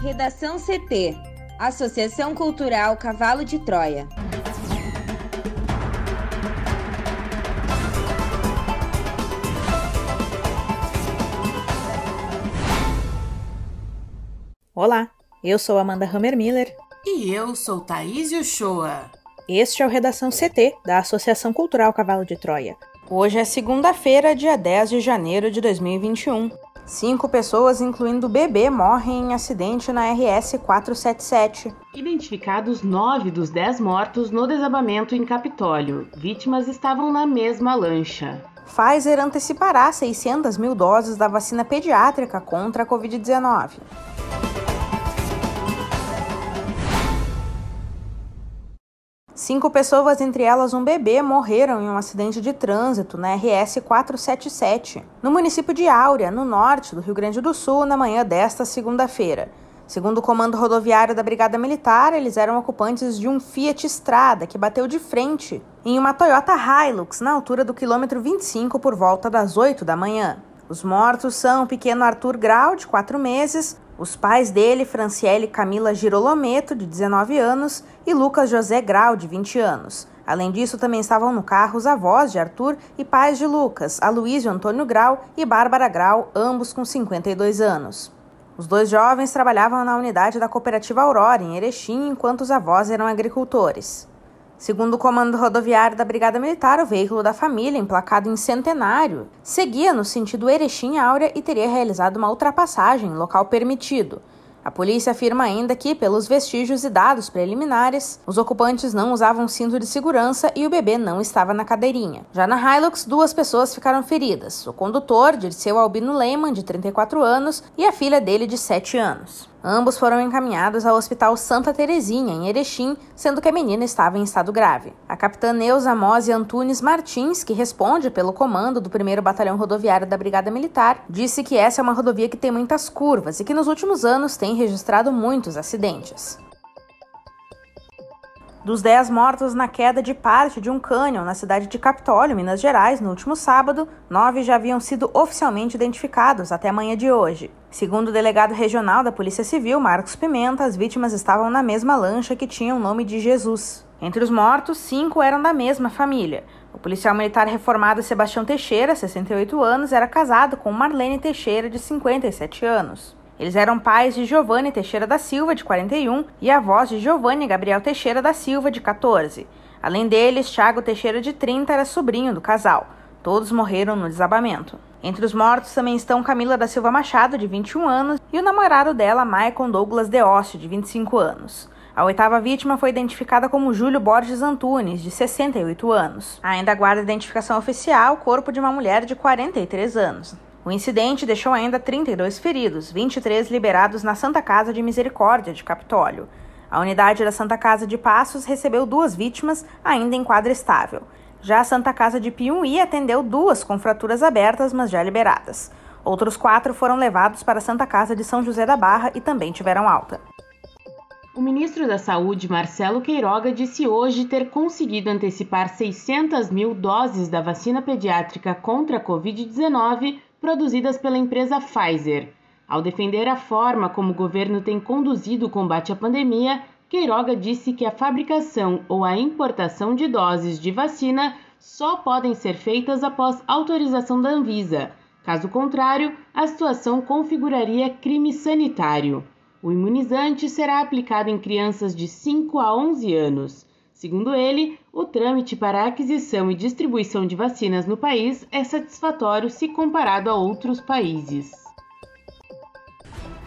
Redação CT Associação Cultural Cavalo de Troia. Olá, eu sou Amanda Hammermiller. E eu sou Thaís Uchoa. Este é o Redação CT, da Associação Cultural Cavalo de Troia. Hoje é segunda-feira, dia 10 de janeiro de 2021. Cinco pessoas, incluindo o bebê, morrem em acidente na RS 477. Identificados nove dos dez mortos no desabamento em Capitólio. Vítimas estavam na mesma lancha. Pfizer antecipará 600 mil doses da vacina pediátrica contra a Covid-19. Cinco pessoas, entre elas um bebê, morreram em um acidente de trânsito na RS 477, no município de Áurea, no norte do Rio Grande do Sul, na manhã desta segunda-feira. Segundo o comando rodoviário da Brigada Militar, eles eram ocupantes de um Fiat Strada que bateu de frente em uma Toyota Hilux na altura do quilômetro 25 por volta das 8 da manhã. Os mortos são o pequeno Arthur Grau, de 4 meses, os pais dele, Franciele Camila Girolometo, de 19 anos, e Lucas José Grau, de 20 anos. Além disso, também estavam no carro os avós de Arthur e pais de Lucas, Aloysio Antônio Grau e Bárbara Grau, ambos com 52 anos. Os dois jovens trabalhavam na unidade da cooperativa Aurora, em Erechim, enquanto os avós eram agricultores. Segundo o comando rodoviário da Brigada Militar, o veículo da família, emplacado em Centenário, seguia no sentido Erechim-Áurea e teria realizado uma ultrapassagem em local permitido. A polícia afirma ainda que, pelos vestígios e dados preliminares, os ocupantes não usavam cinto de segurança e o bebê não estava na cadeirinha. Já na Hilux, duas pessoas ficaram feridas: o condutor, Dirceu Albino Lehmann, de 34 anos, e a filha dele, de 7 anos. Ambos foram encaminhados ao Hospital Santa Terezinha, em Erechim, sendo que a menina estava em estado grave. A capitã Neuza Mose Antunes Martins, que responde pelo comando do 1 Batalhão Rodoviário da Brigada Militar, disse que essa é uma rodovia que tem muitas curvas e que nos últimos anos tem registrado muitos acidentes. Dos 10 mortos na queda de parte de um cânion na cidade de Capitólio, Minas Gerais, no último sábado, nove já haviam sido oficialmente identificados até amanhã de hoje. Segundo o delegado regional da Polícia Civil, Marcos Pimenta, as vítimas estavam na mesma lancha que tinha o nome de Jesus. Entre os mortos, cinco eram da mesma família. O policial militar reformado Sebastião Teixeira, 68 anos, era casado com Marlene Teixeira, de 57 anos. Eles eram pais de Giovanni Teixeira da Silva, de 41, e avós de Giovanni Gabriel Teixeira da Silva, de 14. Além deles, Tiago Teixeira, de 30, era sobrinho do casal. Todos morreram no desabamento. Entre os mortos também estão Camila da Silva Machado, de 21 anos, e o namorado dela, Maicon Douglas Deócio, de 25 anos. A oitava vítima foi identificada como Júlio Borges Antunes, de 68 anos. Ainda aguarda identificação oficial o corpo de uma mulher de 43 anos. O incidente deixou ainda 32 feridos, 23 liberados na Santa Casa de Misericórdia de Capitólio. A unidade da Santa Casa de Passos recebeu duas vítimas, ainda em quadro estável. Já a Santa Casa de Piumhi atendeu duas com fraturas abertas, mas já liberadas. Outros quatro foram levados para a Santa Casa de São José da Barra e também tiveram alta. O ministro da Saúde, Marcelo Queiroga, disse hoje ter conseguido antecipar 600 mil doses da vacina pediátrica contra a Covid-19 produzidas pela empresa Pfizer. Ao defender a forma como o governo tem conduzido o combate à pandemia, Queiroga disse que a fabricação ou a importação de doses de vacina só podem ser feitas após autorização da Anvisa. Caso contrário, a situação configuraria crime sanitário. O imunizante será aplicado em crianças de 5 a 11 anos. Segundo ele, o trâmite para a aquisição e distribuição de vacinas no país é satisfatório se comparado a outros países.